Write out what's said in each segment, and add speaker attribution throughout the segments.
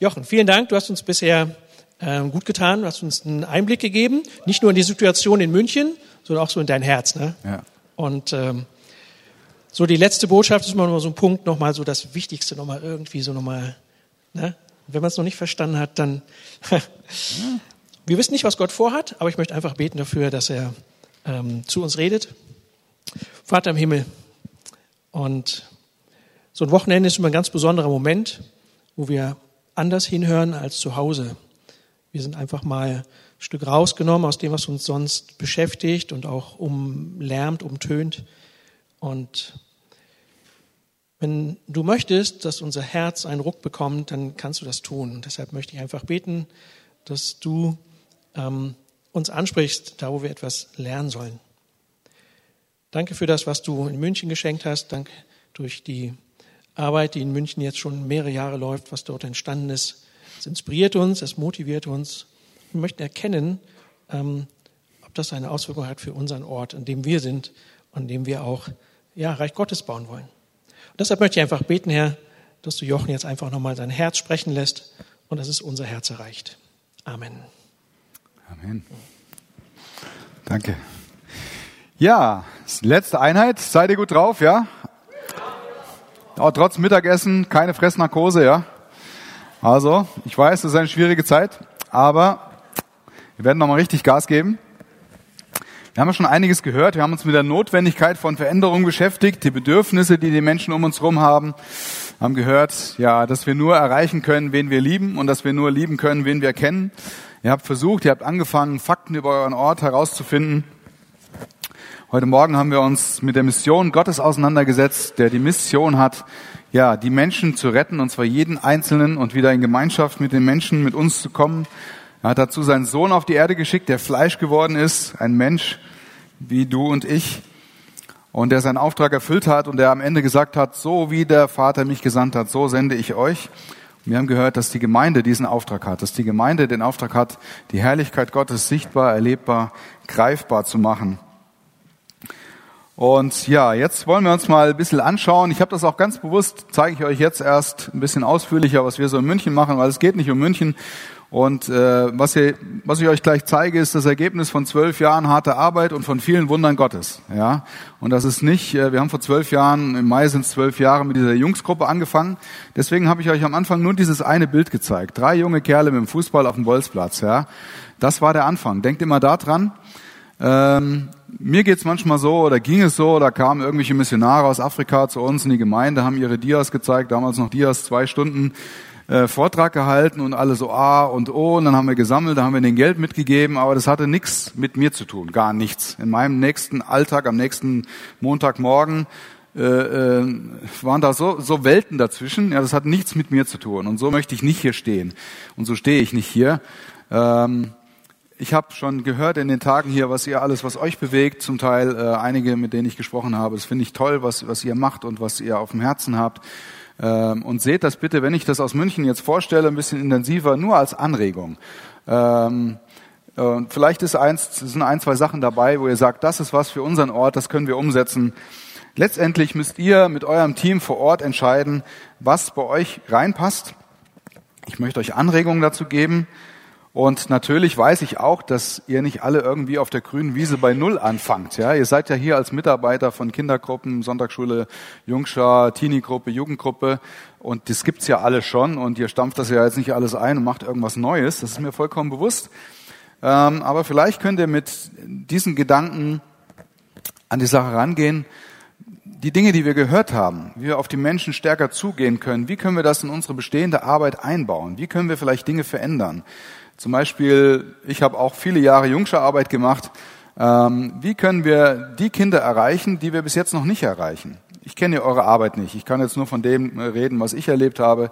Speaker 1: Jochen, vielen Dank. Du hast uns bisher äh, gut getan. Du hast uns einen Einblick gegeben, nicht nur in die Situation in München, sondern auch so in dein Herz. Ne?
Speaker 2: Ja.
Speaker 1: Und ähm, so die letzte Botschaft ist immer noch so ein Punkt, nochmal so das Wichtigste, nochmal irgendwie so nochmal. Ne? Wenn man es noch nicht verstanden hat, dann. Wir wissen nicht, was Gott vorhat, aber ich möchte einfach beten dafür, dass er ähm, zu uns redet. Vater im Himmel. Und so ein Wochenende ist immer ein ganz besonderer Moment, wo wir anders hinhören als zu Hause. Wir sind einfach mal ein Stück rausgenommen aus dem, was uns sonst beschäftigt und auch umlärmt, umtönt. Und wenn du möchtest, dass unser Herz einen Ruck bekommt, dann kannst du das tun. Und deshalb möchte ich einfach beten, dass du ähm, uns ansprichst, da wo wir etwas lernen sollen. Danke für das, was du in München geschenkt hast. Danke durch die Arbeit, die in München jetzt schon mehrere Jahre läuft, was dort entstanden ist. Es inspiriert uns, es motiviert uns. Wir möchten erkennen, ähm, ob das eine Auswirkung hat für unseren Ort, an dem wir sind und an dem wir auch ja, Reich Gottes bauen wollen. Und deshalb möchte ich einfach beten, Herr, dass du Jochen jetzt einfach nochmal sein Herz sprechen lässt und dass es unser Herz erreicht. Amen.
Speaker 2: Amen. Danke. Ja, letzte Einheit. Seid ihr gut drauf, ja? Auch trotz Mittagessen keine Fressnarkose, ja? Also, ich weiß, das ist eine schwierige Zeit, aber wir werden nochmal richtig Gas geben. Wir haben ja schon einiges gehört. Wir haben uns mit der Notwendigkeit von Veränderungen beschäftigt, die Bedürfnisse, die die Menschen um uns herum haben. Haben gehört, ja, dass wir nur erreichen können, wen wir lieben und dass wir nur lieben können, wen wir kennen. Ihr habt versucht, ihr habt angefangen, Fakten über euren Ort herauszufinden. Heute Morgen haben wir uns mit der Mission Gottes auseinandergesetzt, der die Mission hat, ja, die Menschen zu retten, und zwar jeden Einzelnen und wieder in Gemeinschaft mit den Menschen, mit uns zu kommen. Er hat dazu seinen Sohn auf die Erde geschickt, der Fleisch geworden ist, ein Mensch wie du und ich, und der seinen Auftrag erfüllt hat und der am Ende gesagt hat, so wie der Vater mich gesandt hat, so sende ich euch. Und wir haben gehört, dass die Gemeinde diesen Auftrag hat, dass die Gemeinde den Auftrag hat, die Herrlichkeit Gottes sichtbar, erlebbar, greifbar zu machen. Und ja, jetzt wollen wir uns mal ein bisschen anschauen. Ich habe das auch ganz bewusst, zeige ich euch jetzt erst ein bisschen ausführlicher, was wir so in München machen, weil es geht nicht um München. Und äh, was, ihr, was ich euch gleich zeige, ist das Ergebnis von zwölf Jahren harter Arbeit und von vielen Wundern Gottes. Ja, und das ist nicht. Äh, wir haben vor zwölf Jahren, im Mai sind es zwölf Jahre mit dieser Jungsgruppe angefangen. Deswegen habe ich euch am Anfang nur dieses eine Bild gezeigt: drei junge Kerle mit dem Fußball auf dem Bolzplatz. Ja, das war der Anfang. Denkt immer da dran. Ähm, mir geht's manchmal so, oder ging es so, da kamen irgendwelche Missionare aus Afrika zu uns in die Gemeinde, haben ihre Dias gezeigt, damals noch Dias, zwei Stunden äh, Vortrag gehalten und alle so A und O, und dann haben wir gesammelt, da haben wir den Geld mitgegeben, aber das hatte nichts mit mir zu tun, gar nichts. In meinem nächsten Alltag, am nächsten Montagmorgen, äh, äh, waren da so, so Welten dazwischen, ja, das hat nichts mit mir zu tun. Und so möchte ich nicht hier stehen. Und so stehe ich nicht hier. Ähm, ich habe schon gehört in den Tagen hier, was ihr alles, was euch bewegt, zum Teil äh, einige, mit denen ich gesprochen habe. Das finde ich toll, was, was ihr macht und was ihr auf dem Herzen habt. Ähm, und seht das bitte, wenn ich das aus München jetzt vorstelle, ein bisschen intensiver, nur als Anregung. Ähm, und vielleicht ist eins, sind ein, zwei Sachen dabei, wo ihr sagt, das ist was für unseren Ort, das können wir umsetzen. Letztendlich müsst ihr mit eurem Team vor Ort entscheiden, was bei euch reinpasst. Ich möchte euch Anregungen dazu geben. Und natürlich weiß ich auch, dass ihr nicht alle irgendwie auf der grünen Wiese bei Null anfangt. Ja, ihr seid ja hier als Mitarbeiter von Kindergruppen, Sonntagsschule, Jungschar, Teenie-Gruppe, Jugendgruppe. Und das gibt's ja alle schon. Und ihr stampft das ja jetzt nicht alles ein und macht irgendwas Neues. Das ist mir vollkommen bewusst. Ähm, aber vielleicht könnt ihr mit diesen Gedanken an die Sache rangehen. Die Dinge, die wir gehört haben, wie wir auf die Menschen stärker zugehen können, wie können wir das in unsere bestehende Arbeit einbauen? Wie können wir vielleicht Dinge verändern? Zum Beispiel, ich habe auch viele Jahre Jungscherarbeit gemacht. Ähm, wie können wir die Kinder erreichen, die wir bis jetzt noch nicht erreichen? Ich kenne eure Arbeit nicht. Ich kann jetzt nur von dem reden, was ich erlebt habe.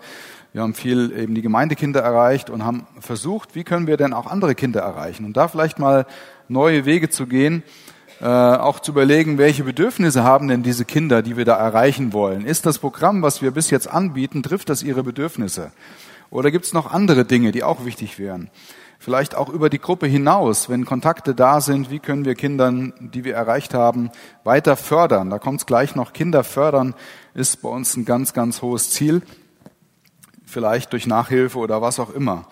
Speaker 2: Wir haben viel eben die Gemeindekinder erreicht und haben versucht, wie können wir denn auch andere Kinder erreichen? Und da vielleicht mal neue Wege zu gehen, äh, auch zu überlegen, welche Bedürfnisse haben denn diese Kinder, die wir da erreichen wollen? Ist das Programm, was wir bis jetzt anbieten, trifft das ihre Bedürfnisse? Oder gibt es noch andere Dinge, die auch wichtig wären? Vielleicht auch über die Gruppe hinaus, wenn Kontakte da sind, wie können wir Kindern, die wir erreicht haben, weiter fördern? Da kommt es gleich noch. Kinder fördern ist bei uns ein ganz, ganz hohes Ziel. vielleicht durch Nachhilfe oder was auch immer.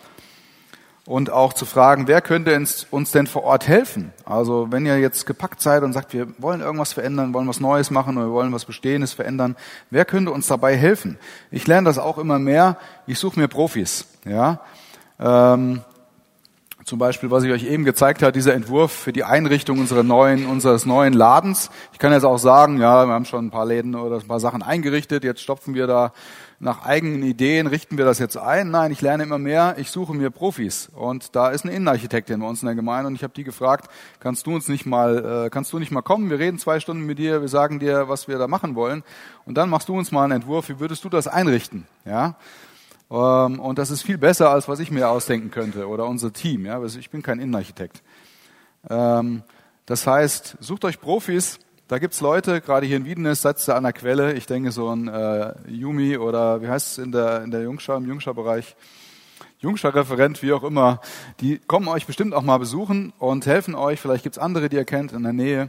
Speaker 2: Und auch zu fragen, wer könnte uns denn vor Ort helfen? Also wenn ihr jetzt gepackt seid und sagt, wir wollen irgendwas verändern, wollen was Neues machen oder wir wollen was Bestehendes verändern, wer könnte uns dabei helfen? Ich lerne das auch immer mehr. Ich suche mir Profis. Ja, ähm, zum Beispiel, was ich euch eben gezeigt habe, dieser Entwurf für die Einrichtung unserer neuen, unseres neuen Ladens. Ich kann jetzt auch sagen, ja, wir haben schon ein paar Läden oder ein paar Sachen eingerichtet, jetzt stopfen wir da nach eigenen Ideen, richten wir das jetzt ein. Nein, ich lerne immer mehr, ich suche mir Profis. Und da ist eine Innenarchitektin bei uns in der Gemeinde und ich habe die gefragt, kannst du uns nicht mal, äh, kannst du nicht mal kommen? Wir reden zwei Stunden mit dir, wir sagen dir, was wir da machen wollen. Und dann machst du uns mal einen Entwurf, wie würdest du das einrichten? Ja. Ähm, und das ist viel besser, als was ich mir ausdenken könnte oder unser Team. Ja? Also ich bin kein Innenarchitekt. Ähm, das heißt, sucht euch Profis. Da gibt's Leute, gerade hier in Wiedenes, setzt ihr an der Quelle. Ich denke so ein äh, Yumi oder wie heißt es in der, in der Jungschau, im Jungschau-Bereich. Jungschau-Referent, wie auch immer, die kommen euch bestimmt auch mal besuchen und helfen euch. Vielleicht gibt's andere, die ihr kennt in der Nähe.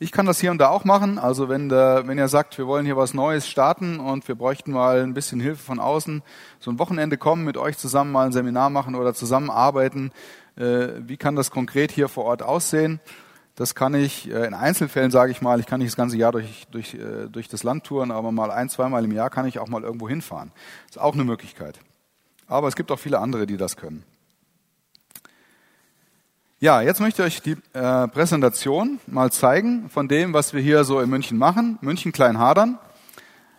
Speaker 2: Ich kann das hier und da auch machen. Also wenn, der, wenn ihr sagt, wir wollen hier was Neues starten und wir bräuchten mal ein bisschen Hilfe von außen, so ein Wochenende kommen, mit euch zusammen mal ein Seminar machen oder zusammenarbeiten. Äh, wie kann das konkret hier vor Ort aussehen? Das kann ich äh, in Einzelfällen, sage ich mal, ich kann nicht das ganze Jahr durch, durch, äh, durch das Land touren, aber mal ein, zweimal im Jahr kann ich auch mal irgendwo hinfahren. Ist auch eine Möglichkeit. Aber es gibt auch viele andere, die das können. Ja, jetzt möchte ich euch die äh, Präsentation mal zeigen von dem, was wir hier so in München machen. München Kleinhadern.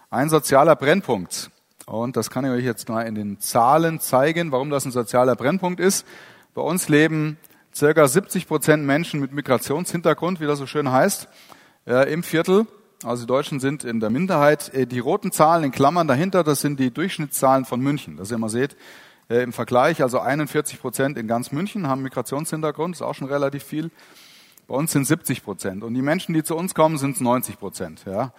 Speaker 2: Ein sozialer Brennpunkt. Und das kann ich euch jetzt mal in den Zahlen zeigen, warum das ein sozialer Brennpunkt ist. Bei uns leben circa 70 Prozent Menschen mit Migrationshintergrund, wie das so schön heißt, äh, im Viertel. Also die Deutschen sind in der Minderheit. Äh, die roten Zahlen in Klammern dahinter, das sind die Durchschnittszahlen von München. Dass ihr mal seht, äh, im Vergleich. Also 41 Prozent in ganz München haben Migrationshintergrund, ist auch schon relativ viel. Bei uns sind 70 Prozent. Und die Menschen, die zu uns kommen, sind 90 Prozent. Ja?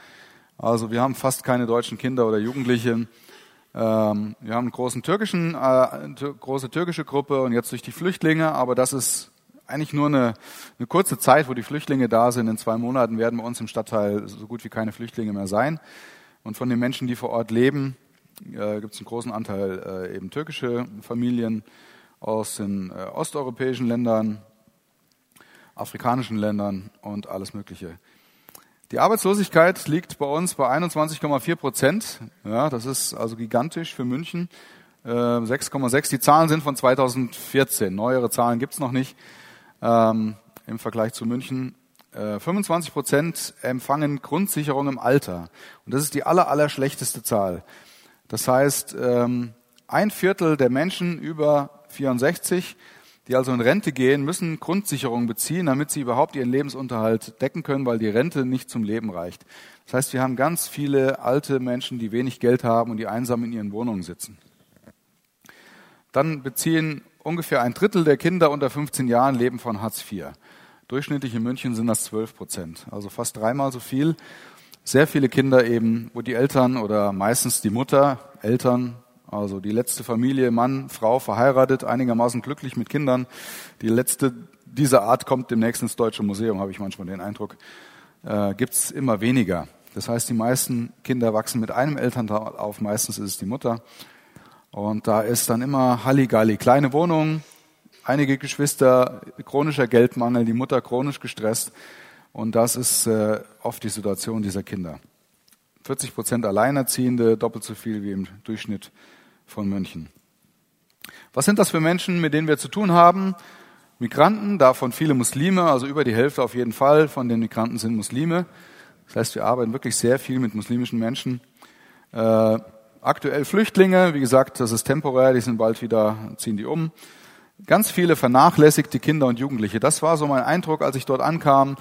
Speaker 2: Also wir haben fast keine deutschen Kinder oder Jugendliche. Ähm, wir haben eine großen türkischen, äh, große türkische Gruppe und jetzt durch die Flüchtlinge, aber das ist eigentlich nur eine, eine kurze Zeit, wo die Flüchtlinge da sind. In zwei Monaten werden bei uns im Stadtteil so gut wie keine Flüchtlinge mehr sein. Und von den Menschen, die vor Ort leben, äh, gibt es einen großen Anteil äh, eben türkische Familien aus den äh, osteuropäischen Ländern, afrikanischen Ländern und alles Mögliche. Die Arbeitslosigkeit liegt bei uns bei 21,4 Prozent. Ja, das ist also gigantisch für München. 6,6. Äh, Die Zahlen sind von 2014. Neuere Zahlen gibt's noch nicht ähm, im Vergleich zu München. 25 äh, Prozent empfangen Grundsicherung im Alter. Und das ist die aller, aller schlechteste Zahl. Das heißt, ähm, ein Viertel der Menschen über 64, die also in Rente gehen, müssen Grundsicherung beziehen, damit sie überhaupt ihren Lebensunterhalt decken können, weil die Rente nicht zum Leben reicht. Das heißt, wir haben ganz viele alte Menschen, die wenig Geld haben und die einsam in ihren Wohnungen sitzen. Dann beziehen ungefähr ein Drittel der Kinder unter 15 Jahren leben von Hartz IV. Durchschnittlich in München sind das 12 Prozent, also fast dreimal so viel sehr viele Kinder eben, wo die Eltern oder meistens die Mutter, Eltern, also die letzte Familie, Mann, Frau, verheiratet, einigermaßen glücklich mit Kindern. Die letzte dieser Art kommt demnächst ins Deutsche Museum, habe ich manchmal den Eindruck. Äh, gibt's immer weniger. Das heißt, die meisten Kinder wachsen mit einem Elternteil auf, meistens ist es die Mutter. Und da ist dann immer Halligalli. Kleine Wohnung, einige Geschwister, chronischer Geldmangel, die Mutter chronisch gestresst. Und das ist äh, oft die Situation dieser Kinder. 40 Prozent Alleinerziehende, doppelt so viel wie im Durchschnitt von München. Was sind das für Menschen, mit denen wir zu tun haben? Migranten, davon viele Muslime, also über die Hälfte auf jeden Fall von den Migranten sind Muslime. Das heißt, wir arbeiten wirklich sehr viel mit muslimischen Menschen. Äh, aktuell Flüchtlinge, wie gesagt, das ist temporär, die sind bald wieder, ziehen die um. Ganz viele vernachlässigte Kinder und Jugendliche. Das war so mein Eindruck, als ich dort ankam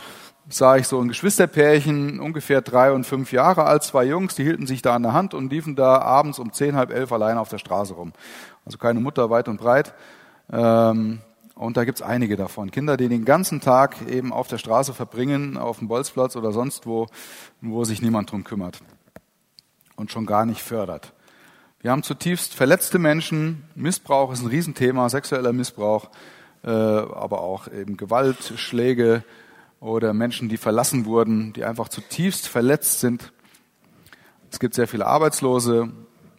Speaker 2: sah ich so ein Geschwisterpärchen, ungefähr drei und fünf Jahre alt, zwei Jungs, die hielten sich da an der Hand und liefen da abends um zehn, halb elf alleine auf der Straße rum. Also keine Mutter weit und breit. Ähm, und da gibt's einige davon. Kinder, die den ganzen Tag eben auf der Straße verbringen, auf dem Bolzplatz oder sonst wo, wo sich niemand drum kümmert und schon gar nicht fördert. Wir haben zutiefst verletzte Menschen. Missbrauch ist ein Riesenthema, sexueller Missbrauch, äh, aber auch eben Gewalt, Schläge, oder Menschen, die verlassen wurden, die einfach zutiefst verletzt sind. Es gibt sehr viele Arbeitslose,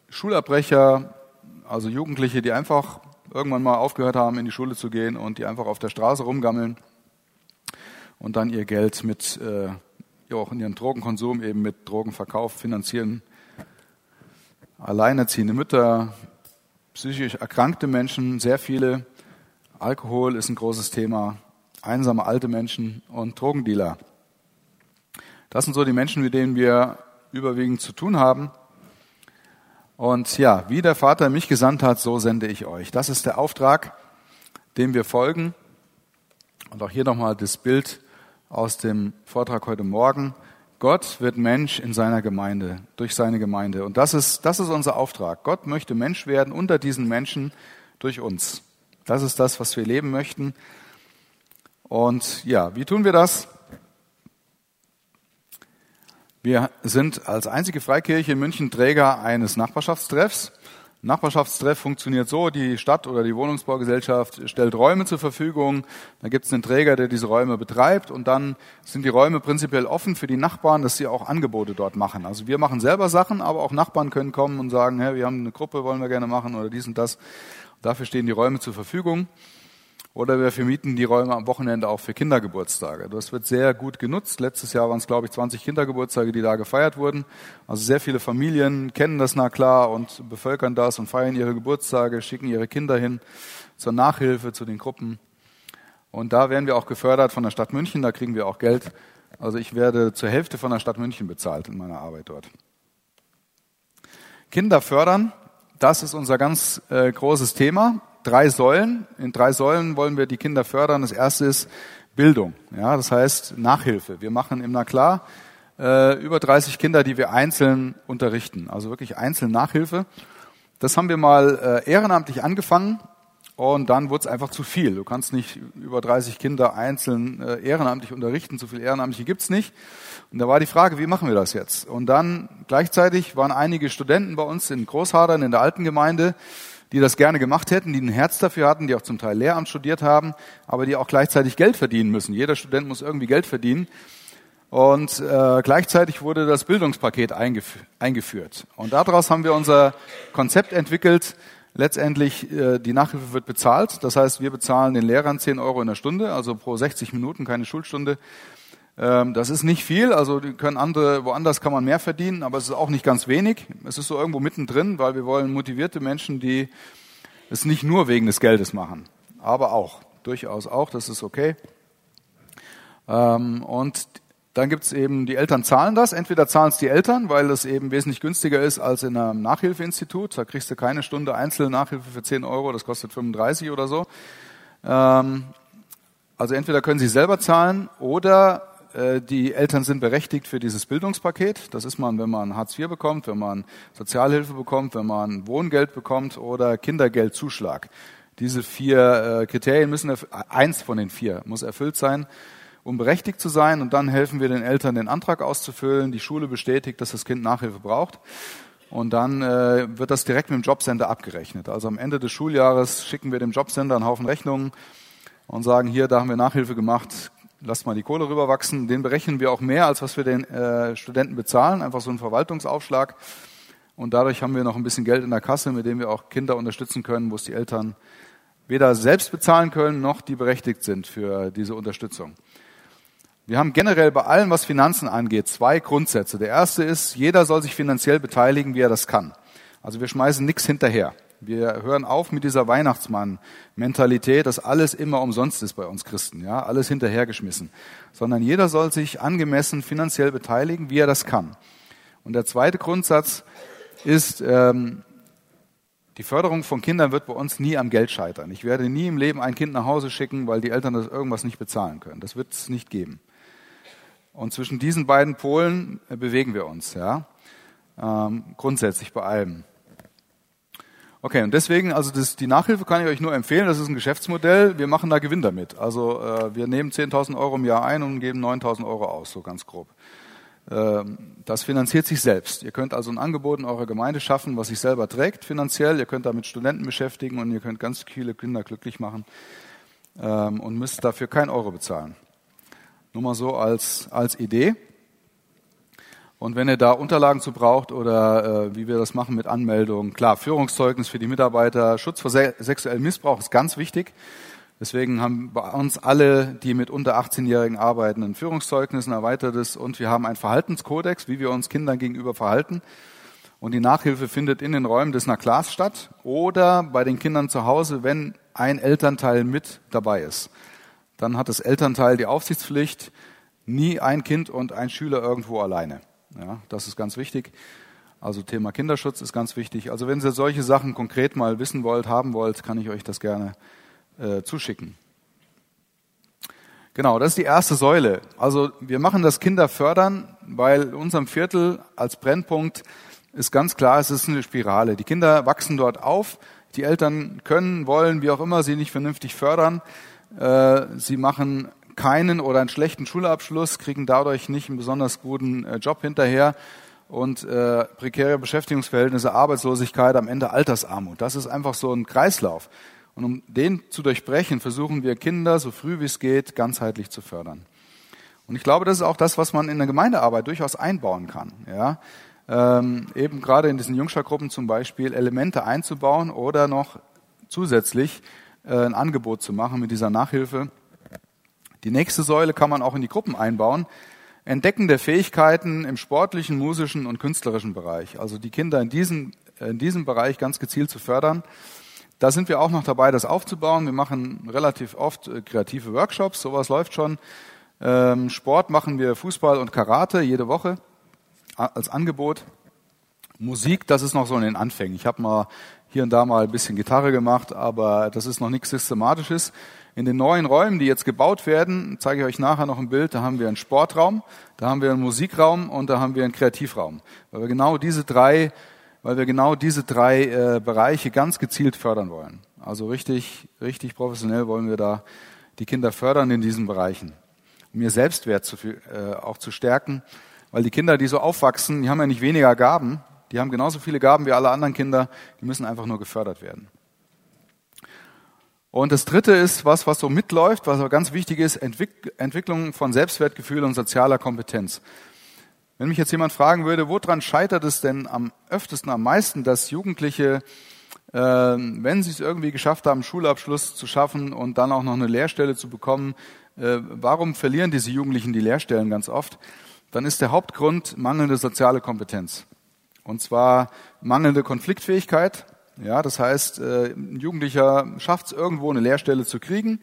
Speaker 2: Schulabbrecher, also Jugendliche, die einfach irgendwann mal aufgehört haben, in die Schule zu gehen und die einfach auf der Straße rumgammeln und dann ihr Geld mit, äh, ja auch in ihren Drogenkonsum eben mit Drogenverkauf finanzieren. Alleinerziehende Mütter, psychisch erkrankte Menschen, sehr viele. Alkohol ist ein großes Thema. Einsame alte Menschen und Drogendealer. Das sind so die Menschen, mit denen wir überwiegend zu tun haben. Und ja, wie der Vater mich gesandt hat, so sende ich euch. Das ist der Auftrag, dem wir folgen. Und auch hier nochmal das Bild aus dem Vortrag heute Morgen. Gott wird Mensch in seiner Gemeinde, durch seine Gemeinde. Und das ist, das ist unser Auftrag. Gott möchte Mensch werden unter diesen Menschen durch uns. Das ist das, was wir leben möchten. Und ja, wie tun wir das? Wir sind als einzige Freikirche in München Träger eines Nachbarschaftstreffs. Nachbarschaftstreff funktioniert so, die Stadt oder die Wohnungsbaugesellschaft stellt Räume zur Verfügung, da gibt es einen Träger, der diese Räume betreibt und dann sind die Räume prinzipiell offen für die Nachbarn, dass sie auch Angebote dort machen. Also wir machen selber Sachen, aber auch Nachbarn können kommen und sagen, hey, wir haben eine Gruppe, wollen wir gerne machen oder dies und das. Dafür stehen die Räume zur Verfügung. Oder wir vermieten die Räume am Wochenende auch für Kindergeburtstage. Das wird sehr gut genutzt. Letztes Jahr waren es, glaube ich, 20 Kindergeburtstage, die da gefeiert wurden. Also sehr viele Familien kennen das na klar und bevölkern das und feiern ihre Geburtstage, schicken ihre Kinder hin zur Nachhilfe, zu den Gruppen. Und da werden wir auch gefördert von der Stadt München, da kriegen wir auch Geld. Also ich werde zur Hälfte von der Stadt München bezahlt in meiner Arbeit dort. Kinder fördern, das ist unser ganz äh, großes Thema drei Säulen. In drei Säulen wollen wir die Kinder fördern. Das erste ist Bildung. Ja, das heißt Nachhilfe. Wir machen im klar äh, über 30 Kinder, die wir einzeln unterrichten. Also wirklich einzeln Nachhilfe. Das haben wir mal äh, ehrenamtlich angefangen und dann wurde es einfach zu viel. Du kannst nicht über 30 Kinder einzeln äh, ehrenamtlich unterrichten. So viel Ehrenamtliche gibt's nicht. Und da war die Frage, wie machen wir das jetzt? Und dann gleichzeitig waren einige Studenten bei uns in Großhadern in der alten Gemeinde, die das gerne gemacht hätten, die ein Herz dafür hatten, die auch zum Teil Lehramt studiert haben, aber die auch gleichzeitig Geld verdienen müssen. Jeder Student muss irgendwie Geld verdienen. Und äh, gleichzeitig wurde das Bildungspaket eingef eingeführt. Und daraus haben wir unser Konzept entwickelt. Letztendlich, äh, die Nachhilfe wird bezahlt. Das heißt, wir bezahlen den Lehrern 10 Euro in der Stunde, also pro 60 Minuten, keine Schulstunde. Ähm, das ist nicht viel, also die können andere, woanders kann man mehr verdienen, aber es ist auch nicht ganz wenig. Es ist so irgendwo mittendrin, weil wir wollen motivierte Menschen, die es nicht nur wegen des Geldes machen, aber auch, durchaus auch, das ist okay. Ähm, und dann gibt's eben, die Eltern zahlen das, entweder zahlen es die Eltern, weil es eben wesentlich günstiger ist als in einem Nachhilfeinstitut. Da kriegst du keine Stunde einzelne Nachhilfe für 10 Euro, das kostet 35 oder so. Ähm, also entweder können sie selber zahlen oder die Eltern sind berechtigt für dieses Bildungspaket. Das ist man, wenn man Hartz IV bekommt, wenn man Sozialhilfe bekommt, wenn man Wohngeld bekommt oder Kindergeldzuschlag. Diese vier äh, Kriterien müssen, eins von den vier muss erfüllt sein, um berechtigt zu sein. Und dann helfen wir den Eltern, den Antrag auszufüllen. Die Schule bestätigt, dass das Kind Nachhilfe braucht. Und dann äh, wird das direkt mit dem Jobcenter abgerechnet. Also am Ende des Schuljahres schicken wir dem Jobcenter einen Haufen Rechnungen und sagen, hier, da haben wir Nachhilfe gemacht, lasst mal die Kohle rüberwachsen. Den berechnen wir auch mehr, als was wir den äh, Studenten bezahlen, einfach so einen Verwaltungsaufschlag. Und dadurch haben wir noch ein bisschen Geld in der Kasse, mit dem wir auch Kinder unterstützen können, wo es die Eltern weder selbst bezahlen können, noch die berechtigt sind für diese Unterstützung. Wir haben generell bei allem, was Finanzen angeht, zwei Grundsätze. Der erste ist, jeder soll sich finanziell beteiligen, wie er das kann. Also wir schmeißen nichts hinterher. Wir hören auf mit dieser Weihnachtsmann-Mentalität, dass alles immer umsonst ist bei uns Christen, ja, alles hinterhergeschmissen. Sondern jeder soll sich angemessen finanziell beteiligen, wie er das kann. Und der zweite Grundsatz ist, ähm, die Förderung von Kindern wird bei uns nie am Geld scheitern. Ich werde nie im Leben ein Kind nach Hause schicken, weil die Eltern das irgendwas nicht bezahlen können. Das wird es nicht geben. Und zwischen diesen beiden Polen äh, bewegen wir uns, ja, ähm, grundsätzlich bei allem. Okay, und deswegen, also das, die Nachhilfe kann ich euch nur empfehlen, das ist ein Geschäftsmodell, wir machen da Gewinn damit. Also äh, wir nehmen 10.000 Euro im Jahr ein und geben 9.000 Euro aus, so ganz grob. Ähm, das finanziert sich selbst. Ihr könnt also ein Angebot in eurer Gemeinde schaffen, was sich selber trägt finanziell. Ihr könnt damit Studenten beschäftigen und ihr könnt ganz viele Kinder glücklich machen ähm, und müsst dafür kein Euro bezahlen. Nur mal so als, als Idee. Und wenn ihr da Unterlagen zu braucht oder äh, wie wir das machen mit Anmeldung, klar, Führungszeugnis für die Mitarbeiter, Schutz vor se sexuellem Missbrauch ist ganz wichtig. Deswegen haben bei uns alle, die mit unter 18-Jährigen arbeiten, ein Führungszeugnis, ein erweitertes und wir haben einen Verhaltenskodex, wie wir uns Kindern gegenüber verhalten. Und die Nachhilfe findet in den Räumen des NACLAS statt oder bei den Kindern zu Hause, wenn ein Elternteil mit dabei ist. Dann hat das Elternteil die Aufsichtspflicht, nie ein Kind und ein Schüler irgendwo alleine. Ja, das ist ganz wichtig. Also Thema Kinderschutz ist ganz wichtig. Also wenn ihr solche Sachen konkret mal wissen wollt, haben wollt, kann ich euch das gerne äh, zuschicken. Genau, das ist die erste Säule. Also wir machen das Kinder fördern, weil unserem Viertel als Brennpunkt ist ganz klar, es ist eine Spirale. Die Kinder wachsen dort auf, die Eltern können, wollen, wie auch immer, sie nicht vernünftig fördern. Äh, sie machen keinen oder einen schlechten Schulabschluss, kriegen dadurch nicht einen besonders guten äh, Job hinterher und äh, prekäre Beschäftigungsverhältnisse, Arbeitslosigkeit, am Ende Altersarmut. Das ist einfach so ein Kreislauf. Und um den zu durchbrechen, versuchen wir Kinder so früh wie es geht ganzheitlich zu fördern. Und ich glaube, das ist auch das, was man in der Gemeindearbeit durchaus einbauen kann. Ja? Ähm, eben gerade in diesen Jungschergruppen zum Beispiel Elemente einzubauen oder noch zusätzlich äh, ein Angebot zu machen mit dieser Nachhilfe. Die nächste Säule kann man auch in die Gruppen einbauen. Entdecken der Fähigkeiten im sportlichen, musischen und künstlerischen Bereich. Also die Kinder in diesem, in diesem Bereich ganz gezielt zu fördern. Da sind wir auch noch dabei, das aufzubauen. Wir machen relativ oft äh, kreative Workshops, sowas läuft schon. Ähm, Sport machen wir Fußball und Karate jede Woche als Angebot. Musik, das ist noch so in den Anfängen. Ich habe mal hier und da mal ein bisschen Gitarre gemacht, aber das ist noch nichts Systematisches. In den neuen Räumen, die jetzt gebaut werden, zeige ich euch nachher noch ein Bild, da haben wir einen Sportraum, da haben wir einen Musikraum und da haben wir einen Kreativraum. Weil wir genau diese drei weil wir genau diese drei äh, Bereiche ganz gezielt fördern wollen. Also richtig, richtig professionell wollen wir da die Kinder fördern in diesen Bereichen, um ihr Selbstwert zu, äh, auch zu stärken, weil die Kinder, die so aufwachsen, die haben ja nicht weniger Gaben, die haben genauso viele Gaben wie alle anderen Kinder, die müssen einfach nur gefördert werden. Und das dritte ist was, was so mitläuft, was aber ganz wichtig ist, Entwick Entwicklung von Selbstwertgefühl und sozialer Kompetenz. Wenn mich jetzt jemand fragen würde, woran scheitert es denn am öftesten, am meisten, dass Jugendliche, äh, wenn sie es irgendwie geschafft haben, Schulabschluss zu schaffen und dann auch noch eine Lehrstelle zu bekommen, äh, warum verlieren diese Jugendlichen die Lehrstellen ganz oft? Dann ist der Hauptgrund mangelnde soziale Kompetenz. Und zwar mangelnde Konfliktfähigkeit. Ja, das heißt, äh, ein Jugendlicher schafft es irgendwo eine Lehrstelle zu kriegen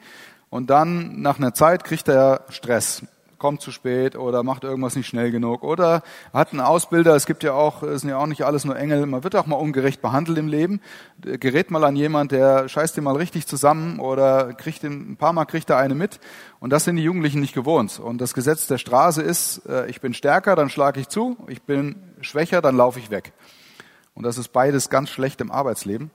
Speaker 2: und dann nach einer Zeit kriegt er Stress kommt zu spät oder macht irgendwas nicht schnell genug oder hat einen Ausbilder, es gibt ja auch, es sind ja auch nicht alles nur Engel, man wird auch mal ungerecht behandelt im Leben. Gerät mal an jemand, der scheißt dir mal richtig zusammen oder kriegt ihn, ein paar Mal kriegt er eine mit und das sind die Jugendlichen nicht gewohnt. Und das Gesetz der Straße ist, äh, ich bin stärker, dann schlage ich zu, ich bin schwächer, dann laufe ich weg. Und das ist beides ganz schlecht im Arbeitsleben.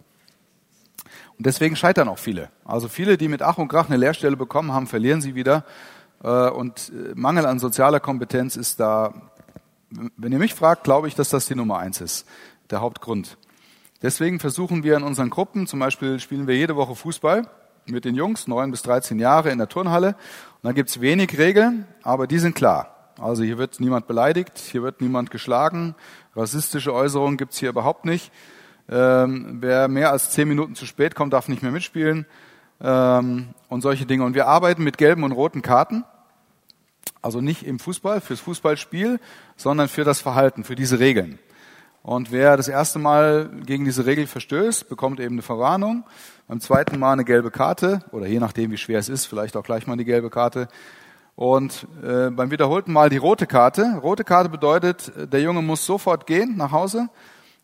Speaker 2: Und deswegen scheitern auch viele. Also viele, die mit Ach und Krach eine Lehrstelle bekommen haben, verlieren sie wieder, äh, und äh, Mangel an sozialer Kompetenz ist da, wenn ihr mich fragt, glaube ich, dass das die Nummer eins ist, der Hauptgrund. Deswegen versuchen wir in unseren Gruppen, zum Beispiel spielen wir jede Woche Fußball mit den Jungs, neun bis 13 Jahre in der Turnhalle. Und da gibt's wenig Regeln, aber die sind klar. Also hier wird niemand beleidigt, hier wird niemand geschlagen, rassistische Äußerungen gibt's hier überhaupt nicht. Ähm, wer mehr als zehn Minuten zu spät kommt, darf nicht mehr mitspielen ähm, und solche Dinge. Und wir arbeiten mit gelben und roten Karten. Also nicht im Fußball, fürs Fußballspiel, sondern für das Verhalten, für diese Regeln. Und wer das erste Mal gegen diese Regel verstößt, bekommt eben eine Verwarnung. Beim zweiten Mal eine gelbe Karte oder je nachdem, wie schwer es ist, vielleicht auch gleich mal die gelbe Karte. Und äh, beim wiederholten Mal die rote Karte. Rote Karte bedeutet, der Junge muss sofort gehen nach Hause.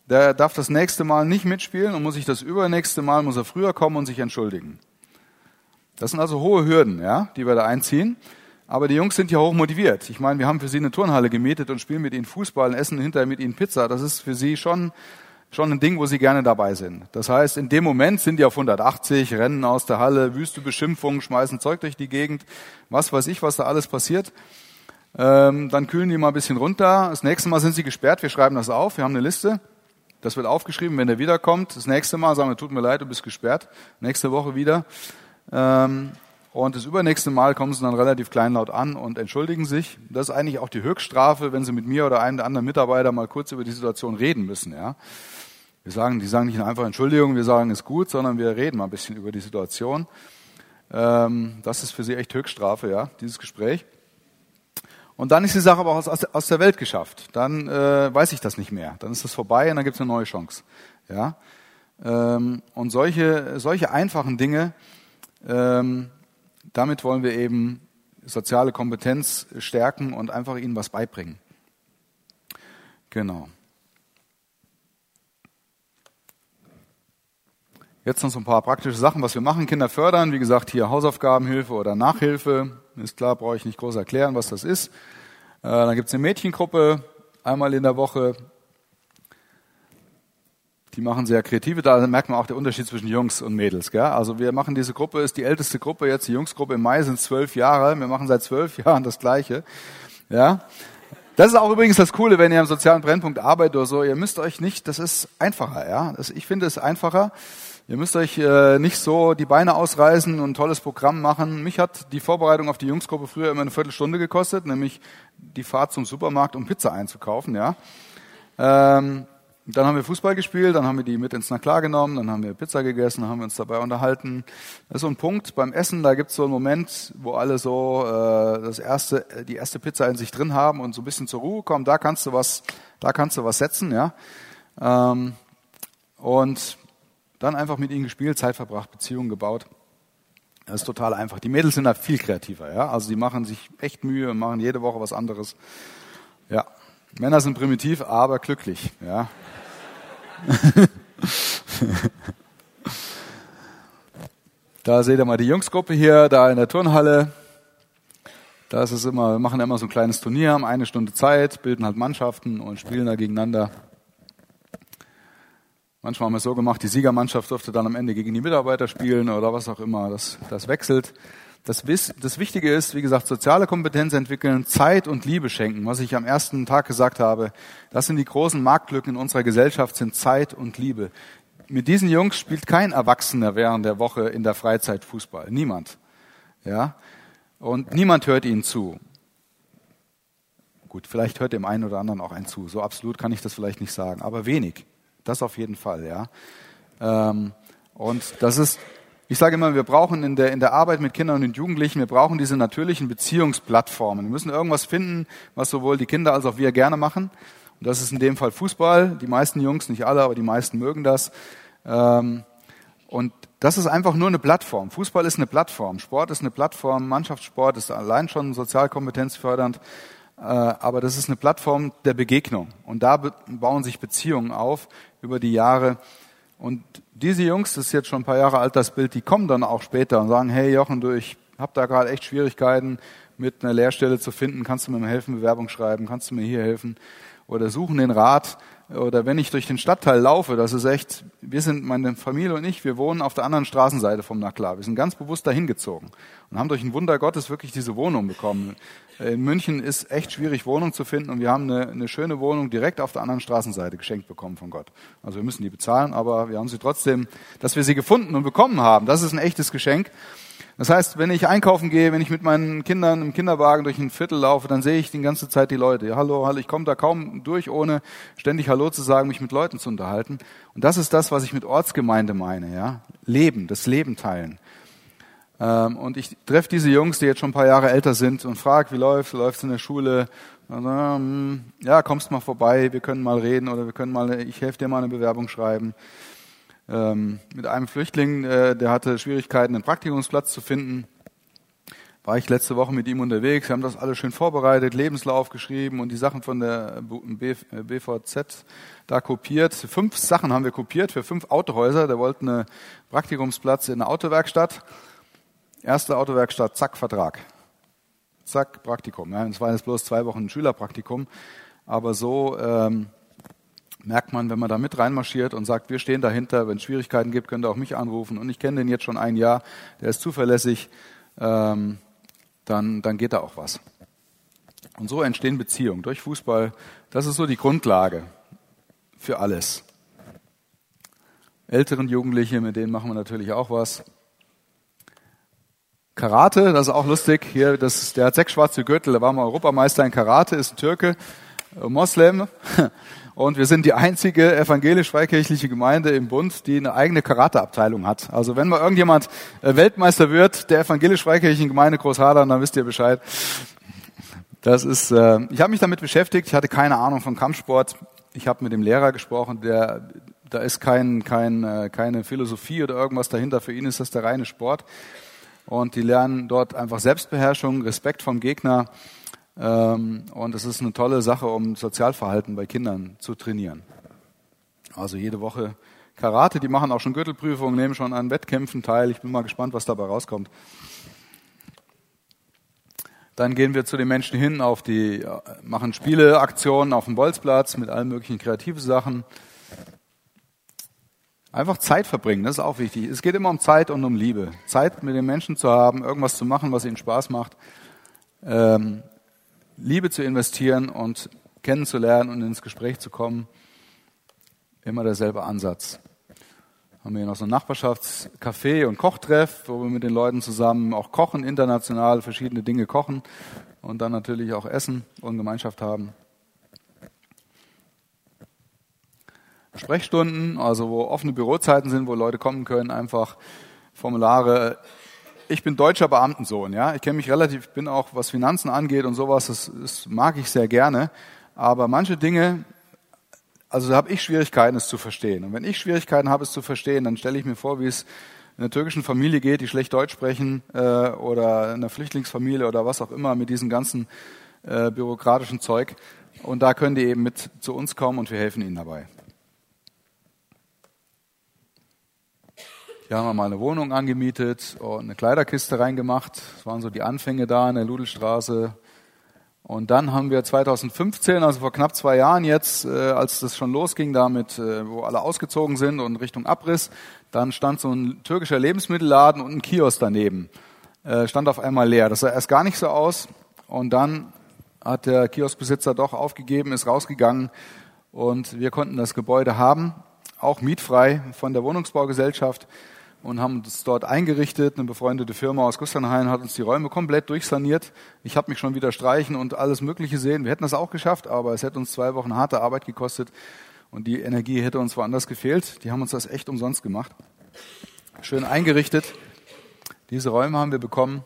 Speaker 2: Der darf das nächste Mal nicht mitspielen und muss sich das übernächste Mal, muss er früher kommen und sich entschuldigen. Das sind also hohe Hürden, ja, die wir da einziehen. Aber die Jungs sind ja hoch motiviert. Ich meine, wir haben für sie eine Turnhalle gemietet und spielen mit ihnen Fußball und essen hinterher mit ihnen Pizza. Das ist für sie schon, schon ein Ding, wo sie gerne dabei sind. Das heißt, in dem Moment sind die auf 180, rennen aus der Halle, wüste Beschimpfungen, schmeißen Zeug durch die Gegend, was weiß ich, was da alles passiert. Ähm, dann kühlen die mal ein bisschen runter. Das nächste Mal sind sie gesperrt. Wir schreiben das auf. Wir haben eine Liste. Das wird aufgeschrieben, wenn er wiederkommt. Das nächste Mal sagen wir, tut mir leid, du bist gesperrt. Nächste Woche wieder. Ähm, Und das übernächste Mal kommen sie dann relativ kleinlaut an und entschuldigen sich. Das ist eigentlich auch die Höchststrafe, wenn sie mit mir oder einem der anderen Mitarbeiter mal kurz über die Situation reden müssen. Ja. Wir sagen, die sagen nicht einfach Entschuldigung, wir sagen ist gut, sondern wir reden mal ein bisschen über die Situation. Ähm, das ist für sie echt Höchststrafe, ja, dieses Gespräch. Und dann ist die Sache aber auch aus, aus der Welt geschafft. Dann äh, weiß ich das nicht mehr. Dann ist das vorbei und dann gibt es eine neue Chance. Ja. Ähm, und solche, solche einfachen Dinge, ähm, damit wollen wir eben soziale Kompetenz stärken und einfach ihnen was beibringen. Genau. Jetzt noch so ein paar praktische Sachen, was wir machen. Kinder fördern, wie gesagt, hier Hausaufgabenhilfe oder Nachhilfe. Ist klar, brauche ich nicht groß erklären, was das ist. Äh, dann gibt es eine Mädchengruppe, einmal in der Woche. Die machen sehr kreative, da merkt man auch den Unterschied zwischen Jungs und Mädels. Gell? Also wir machen diese Gruppe, ist die älteste Gruppe jetzt, die Jungsgruppe im Mai sind zwölf Jahre. Wir machen seit zwölf Jahren das Gleiche. Ja, das ist auch übrigens das Coole, wenn ihr am sozialen Brennpunkt arbeitet oder so. Ihr müsst euch nicht, das ist einfacher. Ja, das, ich finde es einfacher. Ihr müsst euch äh, nicht so die Beine ausreißen und ein tolles Programm machen. Mich hat die Vorbereitung auf die Jungsgruppe früher immer eine Viertelstunde gekostet, nämlich die Fahrt zum Supermarkt, um Pizza einzukaufen. Ja. Ähm, dann haben wir Fußball gespielt, dann haben wir die mit ins Naklar genommen, dann haben wir Pizza gegessen, dann haben wir uns dabei unterhalten. Das ist so ein Punkt beim Essen, da gibt es so einen Moment, wo alle so äh, das erste, die erste Pizza in sich drin haben und so ein bisschen zur Ruhe kommen. Da kannst du was, da kannst du was setzen, ja. Ähm, und dann einfach mit ihnen gespielt, Zeit verbracht, Beziehungen gebaut. Das ist total einfach. Die Mädels sind da viel kreativer, ja. Also die machen sich echt Mühe und machen jede Woche was anderes. Ja. Männer sind primitiv, aber glücklich, ja. da seht ihr mal die Jungsgruppe hier, da in der Turnhalle. Da ist es immer, wir machen immer so ein kleines Turnier, haben eine Stunde Zeit, bilden halt Mannschaften und spielen da gegeneinander. Manchmal haben wir es so gemacht, die Siegermannschaft durfte dann am Ende gegen die Mitarbeiter spielen oder was auch immer. Das, das wechselt. Das, das Wichtige ist, wie gesagt, soziale Kompetenz entwickeln, Zeit und Liebe schenken. Was ich am ersten Tag gesagt habe, das sind die großen Marktlücken in unserer Gesellschaft, sind Zeit und Liebe. Mit diesen Jungs spielt kein Erwachsener während der Woche in der Freizeit Fußball. Niemand. Ja? Und niemand hört ihnen zu. Gut, vielleicht hört dem einen oder anderen auch ein zu. So absolut kann ich das vielleicht nicht sagen, aber wenig. Das auf jeden Fall, ja. Ähm, und das ist ich sage immer, wir brauchen in der, in der Arbeit mit Kindern und Jugendlichen, wir brauchen diese natürlichen Beziehungsplattformen. Wir müssen irgendwas finden, was sowohl die Kinder als auch wir gerne machen. Und das ist in dem Fall Fußball. Die meisten Jungs, nicht alle, aber die meisten mögen das. Ähm, und das ist einfach nur eine Plattform. Fußball ist eine Plattform. Sport ist eine Plattform. Mannschaftssport ist allein schon sozialkompetenzfördernd. Äh, aber das ist eine Plattform der Begegnung. Und da bauen sich Beziehungen auf über die Jahre. Und diese Jungs, das ist jetzt schon ein paar Jahre alt, das Bild, die kommen dann auch später und sagen, hey Jochen, du, ich habe da gerade echt Schwierigkeiten, mit einer Lehrstelle zu finden, kannst du mir helfen, Bewerbung schreiben, kannst du mir hier helfen? Oder suchen den Rat. Oder wenn ich durch den Stadtteil laufe, das ist echt, wir sind, meine Familie und ich, wir wohnen auf der anderen Straßenseite vom Naklar. Wir sind ganz bewusst dahin gezogen und haben durch ein Wunder Gottes wirklich diese Wohnung bekommen. In München ist echt schwierig, Wohnung zu finden und wir haben eine, eine schöne Wohnung direkt auf der anderen Straßenseite geschenkt bekommen von Gott. Also wir müssen die bezahlen, aber wir haben sie trotzdem, dass wir sie gefunden und bekommen haben, das ist ein echtes Geschenk. Das heißt, wenn ich einkaufen gehe, wenn ich mit meinen Kindern im Kinderwagen durch ein Viertel laufe, dann sehe ich die ganze Zeit die Leute. Hallo, hallo, ich komme da kaum durch, ohne ständig Hallo zu sagen, mich mit Leuten zu unterhalten. Und das ist das, was ich mit Ortsgemeinde meine, ja. Leben, das Leben teilen. Ähm, und ich treffe diese Jungs, die jetzt schon ein paar Jahre älter sind und frage, wie läuft, läuft's in der Schule? Hm, ja, kommst mal vorbei, wir können mal reden oder wir können mal, ich helfe dir mal eine Bewerbung schreiben. Ähm, mit einem Flüchtling, äh, der hatte Schwierigkeiten, einen Praktikumsplatz zu finden. War ich letzte Woche mit ihm unterwegs, wir haben das alles schön vorbereitet, Lebenslauf geschrieben und die Sachen von der BVZ da kopiert. Fünf Sachen haben wir kopiert für fünf Autohäuser. Der wollte einen Praktikumsplatz in einer Autowerkstatt. Erste Autowerkstatt, zack, Vertrag. Zack, Praktikum. Ja, es war jetzt bloß zwei Wochen ein Schülerpraktikum. Aber so ähm, merkt man, wenn man da mit reinmarschiert und sagt, wir stehen dahinter, wenn es Schwierigkeiten gibt, könnt ihr auch mich anrufen. Und ich kenne den jetzt schon ein Jahr, der ist zuverlässig, ähm, dann, dann geht da auch was. Und so entstehen Beziehungen durch Fußball. Das ist so die Grundlage für alles. Älteren Jugendliche, mit denen machen wir natürlich auch was. Karate, das ist auch lustig. Hier, das, der hat sechs schwarze Gürtel, der war mal Europameister in Karate, ist ein Türke, äh, Moslem. Und wir sind die einzige evangelisch-freikirchliche Gemeinde im Bund, die eine eigene Karateabteilung hat. Also wenn mal irgendjemand äh, Weltmeister wird, der evangelisch-freikirchlichen Gemeinde Großhadern, dann wisst ihr Bescheid. Das ist, äh, ich habe mich damit beschäftigt. Ich hatte keine Ahnung von Kampfsport. Ich habe mit dem Lehrer gesprochen, der, da ist kein, kein, äh, keine Philosophie oder irgendwas dahinter. Für ihn ist das der reine Sport. Und die lernen dort einfach Selbstbeherrschung, Respekt vom Gegner. Ähm, und es ist eine tolle Sache, um Sozialverhalten bei Kindern zu trainieren. Also jede Woche Karate, die machen auch schon Gürtelprüfungen, nehmen schon an Wettkämpfen teil. Ich bin mal gespannt, was dabei rauskommt. Dann gehen wir zu den Menschen hin, auf die, machen Spieleaktionen auf dem Bolzplatz mit allen möglichen kreativen Sachen. Einfach Zeit verbringen, das ist auch wichtig. Es geht immer um Zeit und um Liebe. Zeit mit den Menschen zu haben, irgendwas zu machen, was ihnen Spaß macht. Ähm, Liebe zu investieren und kennenzulernen und ins Gespräch zu kommen. Immer derselbe Ansatz haben wir hier noch so ein Nachbarschaftscafé und Kochtreff, wo wir mit den Leuten zusammen auch kochen, international verschiedene Dinge kochen und dann natürlich auch essen und Gemeinschaft haben. Sprechstunden, also wo offene Bürozeiten sind, wo Leute kommen können, einfach Formulare. Ich bin deutscher Beamtensohn, ja. Ich kenne mich relativ, bin auch, was Finanzen angeht und sowas, das, das mag ich sehr gerne. Aber manche Dinge also da habe ich Schwierigkeiten, es zu verstehen. Und wenn ich Schwierigkeiten habe, es zu verstehen, dann stelle ich mir vor, wie es in einer türkischen Familie geht, die schlecht Deutsch sprechen, äh, oder in einer Flüchtlingsfamilie oder was auch immer mit diesem ganzen äh, bürokratischen Zeug. Und da können die eben mit zu uns kommen und wir helfen ihnen dabei. Hier haben wir mal eine Wohnung angemietet und eine Kleiderkiste reingemacht. Das waren so die Anfänge da in der Ludelstraße. Und dann haben wir 2015, also vor knapp zwei Jahren jetzt, äh, als das schon losging damit, äh, wo alle ausgezogen sind und Richtung Abriss, dann stand so ein türkischer Lebensmittelladen und ein Kiosk daneben. Äh, stand auf einmal leer. Das sah erst gar nicht so aus. Und dann hat der Kioskbesitzer doch aufgegeben, ist rausgegangen und wir konnten das Gebäude haben, auch mietfrei von der Wohnungsbaugesellschaft und haben uns dort eingerichtet. Eine befreundete Firma aus Gusternhain hat uns die Räume komplett durchsaniert. Ich habe mich schon wieder streichen und alles Mögliche sehen. Wir hätten das auch geschafft, aber es hätte uns zwei Wochen harte Arbeit gekostet und die Energie hätte uns woanders gefehlt. Die haben uns das echt umsonst gemacht. Schön eingerichtet. Diese Räume haben wir bekommen.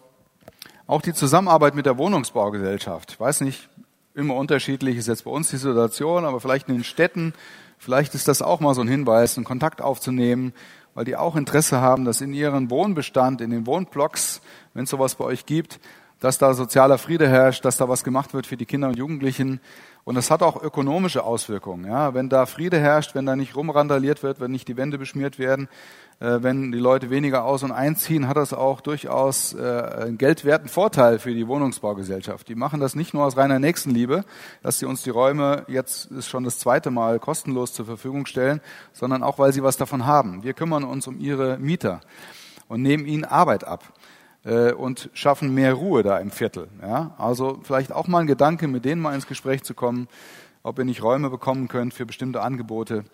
Speaker 2: Auch die Zusammenarbeit mit der Wohnungsbaugesellschaft. Ich weiß nicht, immer unterschiedlich ist jetzt bei uns die Situation, aber vielleicht in den Städten, vielleicht ist das auch mal so ein Hinweis, einen Kontakt aufzunehmen weil die auch Interesse haben, dass in ihren Wohnbestand, in den Wohnblocks, wenn es sowas bei euch gibt, dass da sozialer Friede herrscht, dass da was gemacht wird für die Kinder und Jugendlichen. Und das hat auch ökonomische Auswirkungen. Ja, wenn da Friede herrscht, wenn da nicht rumrandaliert wird, wenn nicht die Wände beschmiert werden, äh, wenn die Leute weniger aus- und einziehen, hat das auch durchaus äh, einen geldwerten Vorteil für die Wohnungsbaugesellschaft. Die machen das nicht nur aus reiner Nächstenliebe, dass sie uns die Räume jetzt ist schon das zweite Mal kostenlos zur Verfügung stellen, sondern auch, weil sie was davon haben. Wir kümmern uns um ihre Mieter und nehmen ihnen Arbeit ab und schaffen mehr Ruhe da im Viertel. Ja? Also vielleicht auch mal ein Gedanke, mit denen mal ins Gespräch zu kommen, ob ihr nicht Räume bekommen könnt für bestimmte Angebote.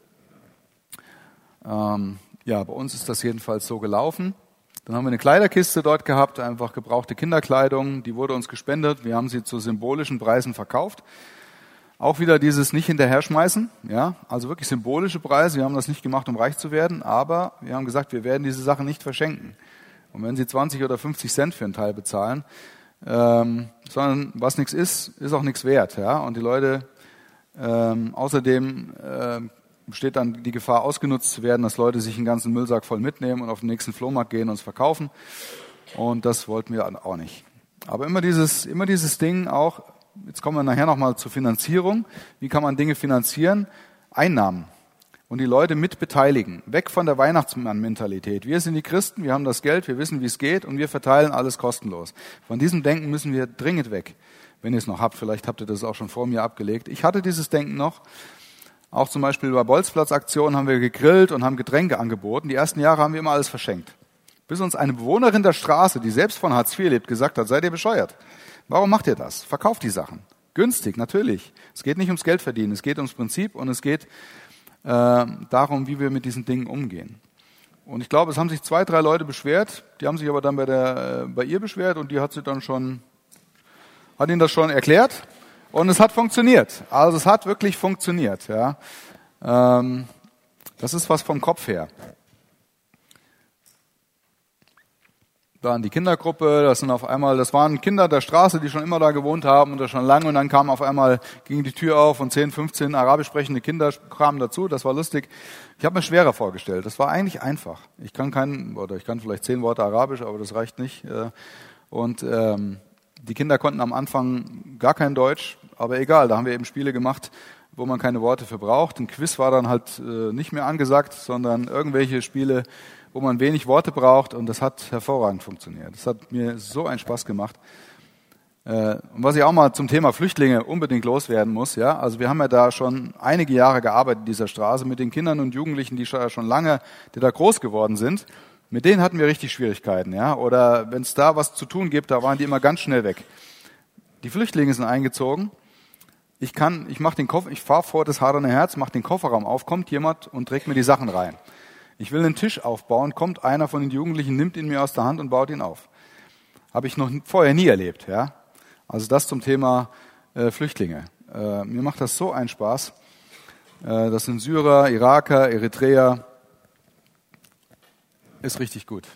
Speaker 2: Ähm, ja, bei uns ist das jedenfalls so gelaufen. Dann haben wir eine Kleiderkiste dort gehabt, einfach gebrauchte Kinderkleidung, die wurde uns gespendet. Wir haben sie zu symbolischen Preisen verkauft. Auch wieder dieses nicht hinterher schmeißen, ja, also wirklich symbolische Preise. Wir haben das nicht gemacht, um reich zu werden, aber wir haben gesagt, wir werden diese Sachen nicht verschenken. Und wenn Sie 20 oder 50 Cent für einen Teil bezahlen, ähm, sondern was nichts ist, ist auch nichts wert, ja. Und die Leute ähm, außerdem äh, besteht dann die Gefahr, ausgenutzt zu werden, dass Leute sich einen ganzen Müllsack voll mitnehmen und auf den nächsten Flohmarkt gehen und es verkaufen. Und das wollten wir auch nicht. Aber immer dieses, immer dieses Ding auch, jetzt kommen wir nachher nochmal zur Finanzierung. Wie kann man Dinge finanzieren? Einnahmen. Und die Leute mit beteiligen. Weg von der Weihnachtsmann-Mentalität. Wir sind die Christen, wir haben das Geld, wir wissen, wie es geht und wir verteilen alles kostenlos. Von diesem Denken müssen wir dringend weg. Wenn ihr es noch habt, vielleicht habt ihr das auch schon vor mir abgelegt. Ich hatte dieses Denken noch auch zum Beispiel bei Bolzplatzaktionen haben wir gegrillt und haben Getränke angeboten. Die ersten Jahre haben wir immer alles verschenkt. Bis uns eine Bewohnerin der Straße, die selbst von Hartz IV lebt, gesagt hat, seid ihr bescheuert? Warum macht ihr das? Verkauft die Sachen. Günstig, natürlich. Es geht nicht ums Geld verdienen, es geht ums Prinzip und es geht äh, darum, wie wir mit diesen Dingen umgehen. Und ich glaube, es haben sich zwei, drei Leute beschwert. Die haben sich aber dann bei, der, äh, bei ihr beschwert und die hat sie dann schon, hat ihnen das schon erklärt. Und es hat funktioniert. Also es hat wirklich funktioniert. Ja. Ähm, das ist was vom Kopf her. Dann die Kindergruppe, das sind auf einmal, das waren Kinder der Straße, die schon immer da gewohnt haben und das schon lange und dann kam auf einmal, ging die Tür auf und 10, 15 arabisch sprechende Kinder kamen dazu, das war lustig. Ich habe mir schwerer vorgestellt, das war eigentlich einfach. Ich kann keinen, oder ich kann vielleicht zehn Worte arabisch, aber das reicht nicht. Äh, und ähm, die Kinder konnten am Anfang gar kein Deutsch, aber egal, da haben wir eben Spiele gemacht, wo man keine Worte für braucht. Ein Quiz war dann halt äh, nicht mehr angesagt, sondern irgendwelche Spiele, wo man wenig Worte braucht und das hat hervorragend funktioniert. Das hat mir so einen Spaß gemacht. Äh, und was ich auch mal zum Thema Flüchtlinge unbedingt loswerden muss, ja, also wir haben ja da schon einige Jahre gearbeitet in dieser Straße mit den Kindern und Jugendlichen, die schon lange, die da groß geworden sind. Mit denen hatten wir richtig Schwierigkeiten, ja. Oder wenn es da was zu tun gibt, da waren die immer ganz schnell weg. Die Flüchtlinge sind eingezogen. Ich kann, ich mach den Koffer, ich fahre vor das haderne Herz, mach den Kofferraum auf, kommt jemand und trägt mir die Sachen rein. Ich will einen Tisch aufbauen, kommt einer von den Jugendlichen, nimmt ihn mir aus der Hand und baut ihn auf. Habe ich noch vorher nie erlebt. Ja? Also das zum Thema äh, Flüchtlinge. Äh, mir macht das so einen Spaß. Äh, das sind Syrer, Iraker, Eritreer. Ist richtig gut.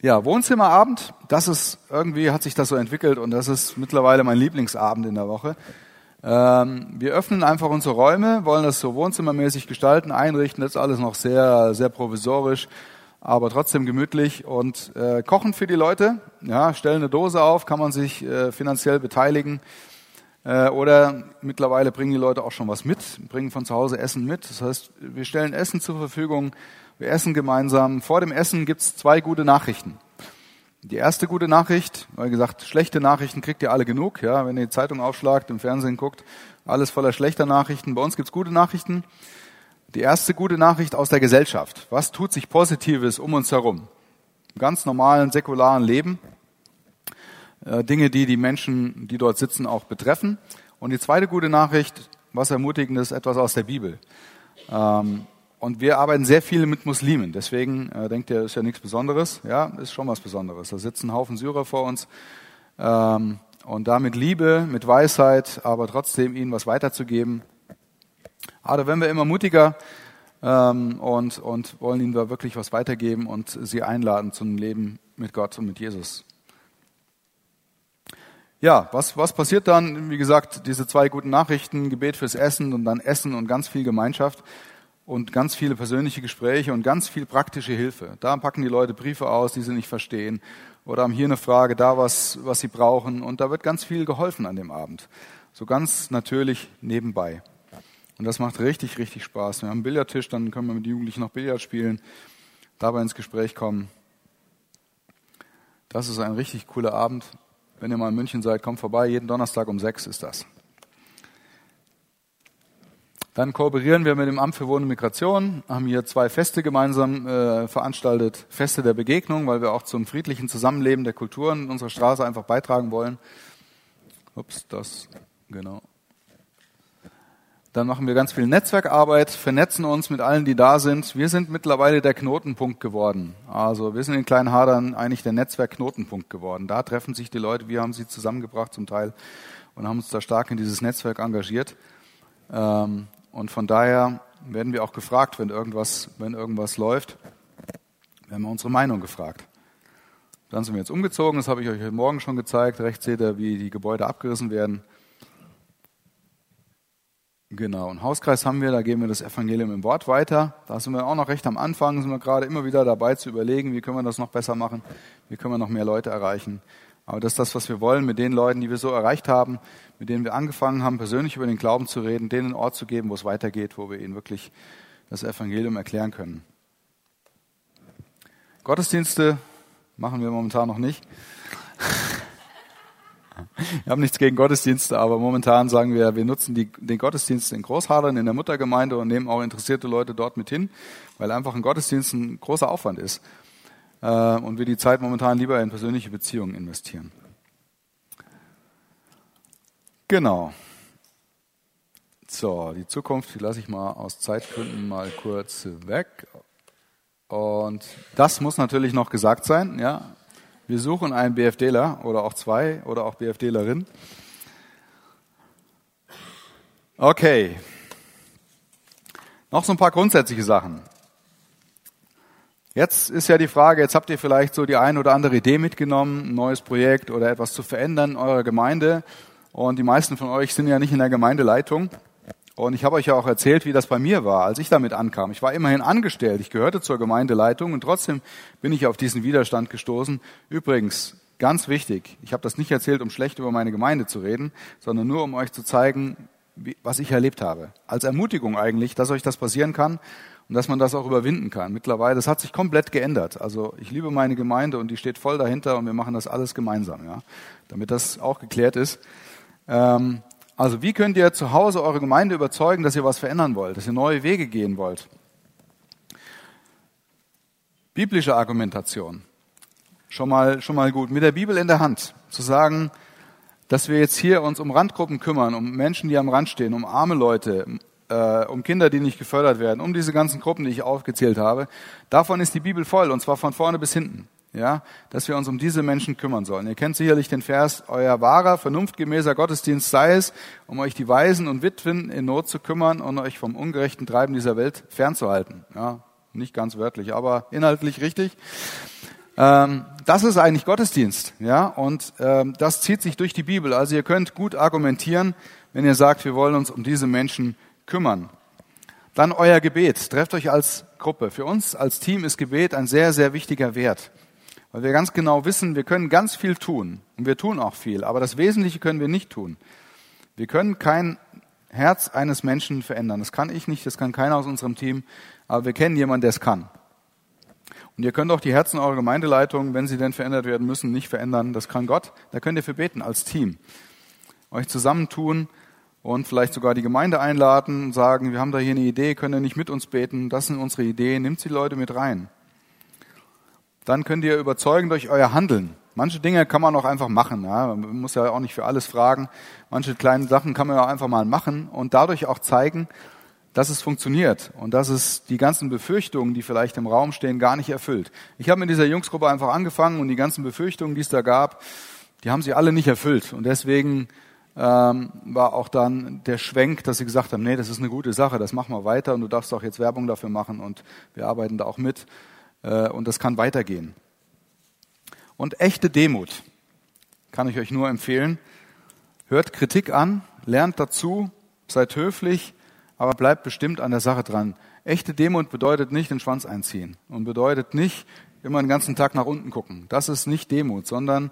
Speaker 2: Ja, Wohnzimmerabend, das ist irgendwie hat sich das so entwickelt und das ist mittlerweile mein Lieblingsabend in der Woche. Ähm, wir öffnen einfach unsere Räume, wollen das so wohnzimmermäßig gestalten, einrichten. Das ist alles noch sehr, sehr provisorisch, aber trotzdem gemütlich und äh, kochen für die Leute. Ja, stellen eine Dose auf, kann man sich äh, finanziell beteiligen. Äh, oder mittlerweile bringen die Leute auch schon was mit, bringen von zu Hause Essen mit. Das heißt, wir stellen Essen zur Verfügung, wir essen gemeinsam. Vor dem Essen gibt's zwei gute Nachrichten. Die erste gute Nachricht, wie gesagt, schlechte Nachrichten kriegt ihr alle genug. Ja, wenn ihr die Zeitung aufschlagt, im Fernsehen guckt, alles voller schlechter Nachrichten. Bei uns gibt's gute Nachrichten. Die erste gute Nachricht aus der Gesellschaft. Was tut sich Positives um uns herum? Im ganz normalen, säkularen Leben. Äh, Dinge, die die Menschen, die dort sitzen, auch betreffen. Und die zweite gute Nachricht, was Ermutigendes, etwas aus der Bibel. Ähm, und wir arbeiten sehr viel mit Muslimen. Deswegen äh, denkt ihr, ist ja nichts Besonderes. Ja, ist schon was Besonderes. Da sitzen ein Haufen Syrer vor uns. Ähm, und da mit Liebe, mit Weisheit, aber trotzdem ihnen was weiterzugeben. Aber wenn wir immer mutiger ähm, und, und wollen ihnen da wirklich was weitergeben und sie einladen zum Leben mit Gott und mit Jesus. Ja, was, was passiert dann? Wie gesagt, diese zwei guten Nachrichten, Gebet fürs Essen und dann Essen und ganz viel Gemeinschaft und ganz viele persönliche Gespräche und ganz viel praktische Hilfe. Da packen die Leute Briefe aus, die sie nicht verstehen oder haben hier eine Frage, da was, was sie brauchen und da wird ganz viel geholfen an dem Abend. So ganz natürlich nebenbei. Und das macht richtig, richtig Spaß. Wir haben einen Billardtisch, dann können wir mit den Jugendlichen noch Billard spielen, dabei ins Gespräch kommen. Das ist ein richtig cooler Abend. Wenn ihr mal in München seid, kommt vorbei. Jeden Donnerstag um sechs ist das. Dann kooperieren wir mit dem Amt für Wohnen und Migration, haben hier zwei Feste gemeinsam äh, veranstaltet, Feste der Begegnung, weil wir auch zum friedlichen Zusammenleben der Kulturen in unserer Straße einfach beitragen wollen. Ups, das, genau. Dann machen wir ganz viel Netzwerkarbeit, vernetzen uns mit allen, die da sind. Wir sind mittlerweile der Knotenpunkt geworden. Also wir sind in Kleinhadern eigentlich der Netzwerkknotenpunkt geworden. Da treffen sich die Leute, wir haben sie zusammengebracht zum Teil und haben uns da stark in dieses Netzwerk engagiert. Ähm, und von daher werden wir auch gefragt, wenn irgendwas, wenn irgendwas läuft, werden wir unsere Meinung gefragt. Dann sind wir jetzt umgezogen, das habe ich euch heute Morgen schon gezeigt. Rechts seht ihr, wie die Gebäude abgerissen werden. Genau, einen Hauskreis haben wir, da geben wir das Evangelium im Wort weiter. Da sind wir auch noch recht am Anfang, sind wir gerade immer wieder dabei zu überlegen, wie können wir das noch besser machen, wie können wir noch mehr Leute erreichen. Aber das ist das, was wir wollen, mit den Leuten, die wir so erreicht haben, mit denen wir angefangen haben, persönlich über den Glauben zu reden, denen einen Ort zu geben, wo es weitergeht, wo wir ihnen wirklich das Evangelium erklären können. Gottesdienste machen wir momentan noch nicht. Wir haben nichts gegen Gottesdienste, aber momentan sagen wir, wir nutzen die, den Gottesdienst in Großhadern in der Muttergemeinde und nehmen auch interessierte Leute dort mit hin, weil einfach ein Gottesdienst ein großer Aufwand ist äh, und wir die Zeit momentan lieber in persönliche Beziehungen investieren. Genau. So, die Zukunft, die lasse ich mal aus Zeitgründen mal kurz weg. Und das muss natürlich noch gesagt sein, ja. Wir suchen einen BFDler oder auch zwei oder auch BFDlerin. Okay. Noch so ein paar grundsätzliche Sachen. Jetzt ist ja die Frage, jetzt habt ihr vielleicht so die ein oder andere Idee mitgenommen, ein neues Projekt oder etwas zu verändern in eurer Gemeinde. Und die meisten von euch sind ja nicht in der Gemeindeleitung. Und ich habe euch ja auch erzählt, wie das bei mir war, als ich damit ankam. Ich war immerhin angestellt, ich gehörte zur Gemeindeleitung und trotzdem bin ich auf diesen Widerstand gestoßen. Übrigens, ganz wichtig, ich habe das nicht erzählt, um schlecht über meine Gemeinde zu reden, sondern nur um euch zu zeigen, was ich erlebt habe. Als Ermutigung eigentlich, dass euch das passieren kann und dass man das auch überwinden kann. Mittlerweile, das hat sich komplett geändert. Also ich liebe meine Gemeinde und die steht voll dahinter und wir machen das alles gemeinsam, ja, damit das auch geklärt ist. Ähm, also wie könnt ihr zu Hause eure Gemeinde überzeugen, dass ihr was verändern wollt, dass ihr neue Wege gehen wollt? Biblische Argumentation. Schon mal, schon mal gut. Mit der Bibel in der Hand. Zu sagen, dass wir jetzt hier uns um Randgruppen kümmern, um Menschen, die am Rand stehen, um arme Leute, äh, um Kinder, die nicht gefördert werden, um diese ganzen Gruppen, die ich aufgezählt habe. Davon ist die Bibel voll, und zwar von vorne bis hinten ja, dass wir uns um diese Menschen kümmern sollen. Ihr kennt sicherlich den Vers, euer wahrer, vernunftgemäßer Gottesdienst sei es, um euch die Waisen und Witwen in Not zu kümmern und euch vom ungerechten Treiben dieser Welt fernzuhalten. Ja, nicht ganz wörtlich, aber inhaltlich richtig. Ähm, das ist eigentlich Gottesdienst, ja, und ähm, das zieht sich durch die Bibel. Also ihr könnt gut argumentieren, wenn ihr sagt, wir wollen uns um diese Menschen kümmern. Dann euer Gebet. Trefft euch als Gruppe. Für uns als Team ist Gebet ein sehr, sehr wichtiger Wert. Weil wir ganz genau wissen, wir können ganz viel tun und wir tun auch viel, aber das Wesentliche können wir nicht tun. Wir können kein Herz eines Menschen verändern. Das kann ich nicht, das kann keiner aus unserem Team, aber wir kennen jemanden, der es kann. Und ihr könnt auch die Herzen eurer Gemeindeleitung, wenn sie denn verändert werden müssen, nicht verändern. Das kann Gott. Da könnt ihr für beten als Team. Euch zusammentun und vielleicht sogar die Gemeinde einladen und sagen, wir haben da hier eine Idee, könnt ihr nicht mit uns beten? Das sind unsere Ideen. Nimmt die Leute mit rein dann könnt ihr überzeugen durch euer Handeln. Manche Dinge kann man auch einfach machen. Ja. Man muss ja auch nicht für alles fragen. Manche kleinen Sachen kann man ja auch einfach mal machen und dadurch auch zeigen, dass es funktioniert und dass es die ganzen Befürchtungen, die vielleicht im Raum stehen, gar nicht erfüllt. Ich habe mit dieser Jungsgruppe einfach angefangen und die ganzen Befürchtungen, die es da gab, die haben sie alle nicht erfüllt. Und deswegen ähm, war auch dann der Schwenk, dass sie gesagt haben, nee, das ist eine gute Sache, das machen wir weiter und du darfst auch jetzt Werbung dafür machen und wir arbeiten da auch mit. Äh, und das kann weitergehen. Und echte Demut kann ich euch nur empfehlen. Hört Kritik an, lernt dazu, seid höflich, aber bleibt bestimmt an der Sache dran. Echte Demut bedeutet nicht den Schwanz einziehen und bedeutet nicht immer den ganzen Tag nach unten gucken. Das ist nicht Demut, sondern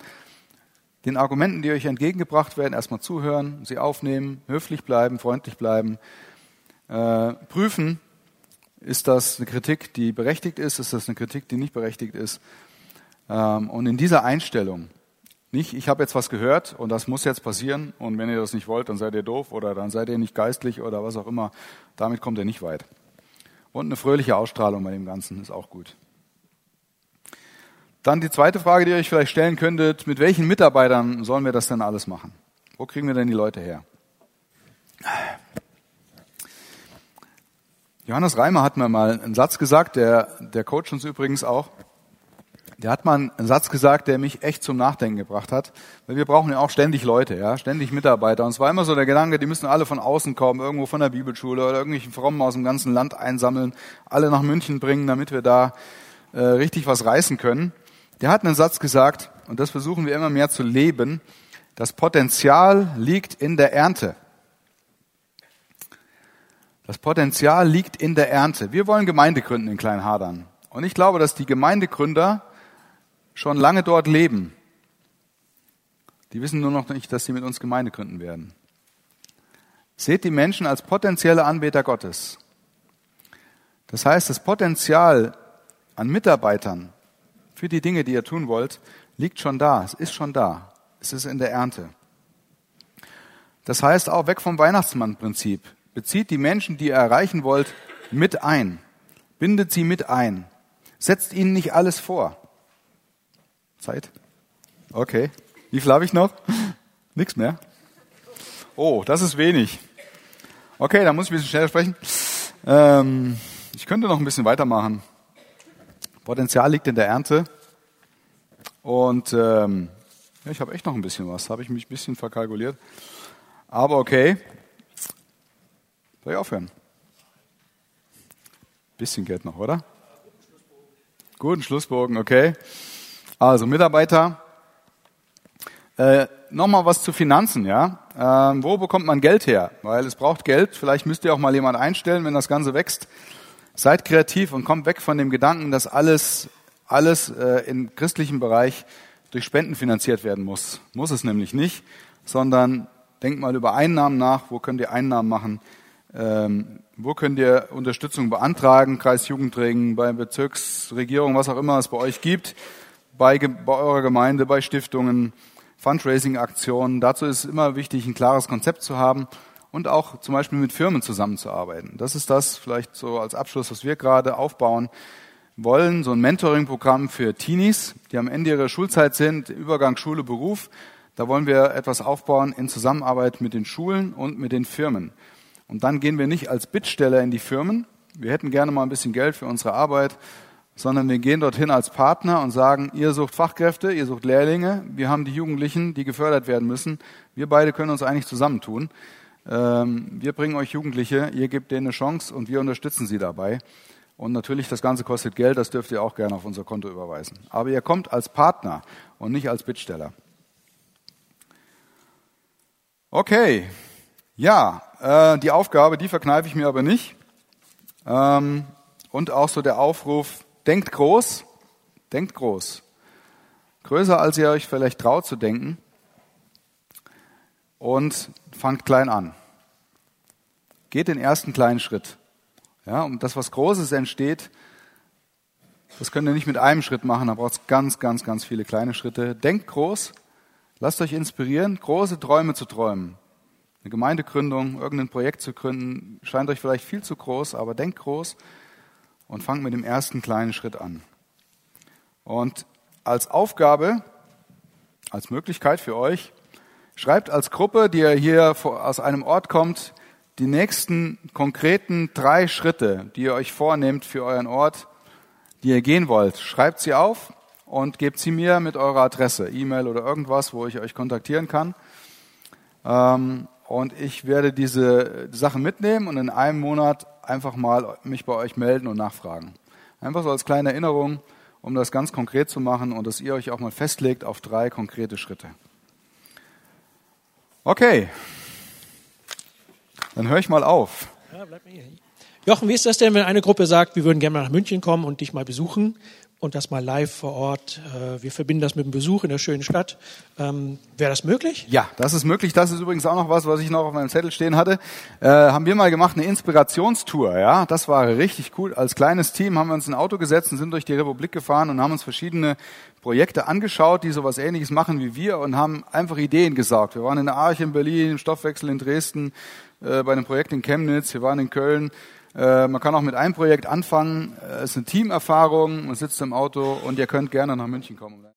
Speaker 2: den Argumenten, die euch entgegengebracht werden, erstmal zuhören, sie aufnehmen, höflich bleiben, freundlich bleiben, äh, prüfen, ist das eine Kritik, die berechtigt ist? Ist das eine Kritik, die nicht berechtigt ist? Ähm, und in dieser Einstellung, nicht, ich habe jetzt was gehört und das muss jetzt passieren und wenn ihr das nicht wollt, dann seid ihr doof oder dann seid ihr nicht geistlich oder was auch immer. Damit kommt ihr nicht weit. Und eine fröhliche Ausstrahlung bei dem Ganzen ist auch gut. Dann die zweite Frage, die ihr euch vielleicht stellen könntet, mit welchen Mitarbeitern sollen wir das denn alles machen? Wo kriegen wir denn die Leute her? Johannes Reimer hat mir mal einen Satz gesagt, der, der Coach uns übrigens auch. Der hat mal einen Satz gesagt, der mich echt zum Nachdenken gebracht hat. Weil wir brauchen ja auch ständig Leute, ja, ständig Mitarbeiter. Und es war immer so der Gedanke, die müssen alle von außen kommen, irgendwo von der Bibelschule oder irgendwelchen Frommen aus dem ganzen Land einsammeln, alle nach München bringen, damit wir da äh, richtig was reißen können. Der hat einen Satz gesagt, und das versuchen wir immer mehr zu leben. Das Potenzial liegt in der Ernte. Das Potenzial liegt in der Ernte. Wir wollen Gemeinde gründen in Kleinhadern. Und ich glaube, dass die Gemeindegründer schon lange dort leben. Die wissen nur noch nicht, dass sie mit uns Gemeinde gründen werden. Seht die Menschen als potenzielle Anbeter Gottes. Das heißt, das Potenzial an Mitarbeitern für die Dinge, die ihr tun wollt, liegt schon da. Es ist schon da. Es ist in der Ernte. Das heißt auch weg vom Weihnachtsmannprinzip. Bezieht die Menschen, die ihr erreichen wollt, mit ein. Bindet sie mit ein. Setzt ihnen nicht alles vor. Zeit? Okay. Wie viel habe ich noch? Nichts mehr? Oh, das ist wenig. Okay, dann muss ich ein bisschen schneller sprechen. Ähm, ich könnte noch ein bisschen weitermachen. Potenzial liegt in der Ernte. Und ähm, ja, ich habe echt noch ein bisschen was. Habe ich mich ein bisschen verkalkuliert. Aber okay. Soll ich aufhören? Bisschen Geld noch, oder? Guten Schlussbogen, okay. Also Mitarbeiter. Äh, Nochmal was zu Finanzen, ja. Ähm, wo bekommt man Geld her? Weil es braucht Geld. Vielleicht müsst ihr auch mal jemand einstellen, wenn das Ganze wächst. Seid kreativ und kommt weg von dem Gedanken, dass alles, alles äh, im christlichen Bereich durch Spenden finanziert werden muss. Muss es nämlich nicht, sondern denkt mal über Einnahmen nach. Wo könnt ihr Einnahmen machen? Ähm, wo könnt ihr Unterstützung beantragen? Kreisjugendringen, bei Bezirksregierung, was auch immer es bei euch gibt, bei, bei eurer Gemeinde, bei Stiftungen, Fundraising-Aktionen. Dazu ist immer wichtig, ein klares Konzept zu haben und auch zum Beispiel mit Firmen zusammenzuarbeiten. Das ist das vielleicht so als Abschluss, was wir gerade aufbauen wollen, so ein Mentoring-Programm für Teenies, die am Ende ihrer Schulzeit sind, Übergang Schule, Beruf. Da wollen wir etwas aufbauen in Zusammenarbeit mit den Schulen und mit den Firmen. Und dann gehen wir nicht als Bittsteller in die Firmen. Wir hätten gerne mal ein bisschen Geld für unsere Arbeit, sondern wir gehen dorthin als Partner und sagen, ihr sucht Fachkräfte, ihr sucht Lehrlinge, wir haben die Jugendlichen, die gefördert werden müssen. Wir beide können uns eigentlich zusammentun. Ähm, wir bringen euch Jugendliche, ihr gebt denen eine Chance und wir unterstützen sie dabei. Und natürlich, das Ganze kostet Geld, das dürft ihr auch gerne auf unser Konto überweisen. Aber ihr kommt als Partner und nicht als Bittsteller. Okay, ja, äh, die Aufgabe, die verkneife ich mir aber nicht. Ähm, und auch so der Aufruf, denkt groß, denkt groß. Größer, als ihr euch vielleicht traut zu denken. Und fangt klein an. Geht den ersten kleinen Schritt. Ja, und das, was Großes entsteht, das könnt ihr nicht mit einem Schritt machen, da braucht es ganz, ganz, ganz viele kleine Schritte. Denkt groß, lasst euch inspirieren, große Träume zu träumen. Eine Gemeindegründung, irgendein Projekt zu gründen, scheint euch vielleicht viel zu groß, aber denkt groß und fangt mit dem ersten kleinen Schritt an. Und als Aufgabe, als Möglichkeit für euch, Schreibt als Gruppe, die ihr hier aus einem Ort kommt, die nächsten konkreten drei Schritte, die ihr euch vornehmt für euren Ort, die ihr gehen wollt. Schreibt sie auf und gebt sie mir mit eurer Adresse, E-Mail oder irgendwas, wo ich euch kontaktieren kann. Ähm, und ich werde diese Sachen mitnehmen und in einem Monat einfach mal mich bei euch melden und nachfragen. Einfach so als kleine Erinnerung, um das ganz konkret zu machen und dass ihr euch auch mal festlegt auf drei konkrete Schritte. Okay, dann höre ich mal auf. Ja, bleib
Speaker 1: mal hier. Jochen, wie ist das denn, wenn eine Gruppe sagt, wir würden gerne mal nach München kommen und dich mal besuchen? und das mal live vor Ort. Äh, wir verbinden das mit einem Besuch in der schönen Stadt. Ähm, Wäre das möglich?
Speaker 2: Ja, das ist möglich. Das ist übrigens auch noch was, was ich noch auf meinem Zettel stehen hatte. Äh, haben wir mal gemacht, eine Inspirationstour. Ja, das war richtig cool. Als kleines Team haben wir uns ein Auto gesetzt und sind durch die Republik gefahren und haben uns verschiedene Projekte angeschaut, die sowas Ähnliches machen wie wir und haben einfach Ideen gesaugt. Wir waren in der Arche in Berlin, im Stoffwechsel in Dresden, äh, bei einem Projekt in Chemnitz, wir waren in Köln. Äh, man kann auch mit einem Projekt anfangen. Äh, es ist eine Teamerfahrung, man sitzt im Auto und ihr könnt gerne nach München kommen.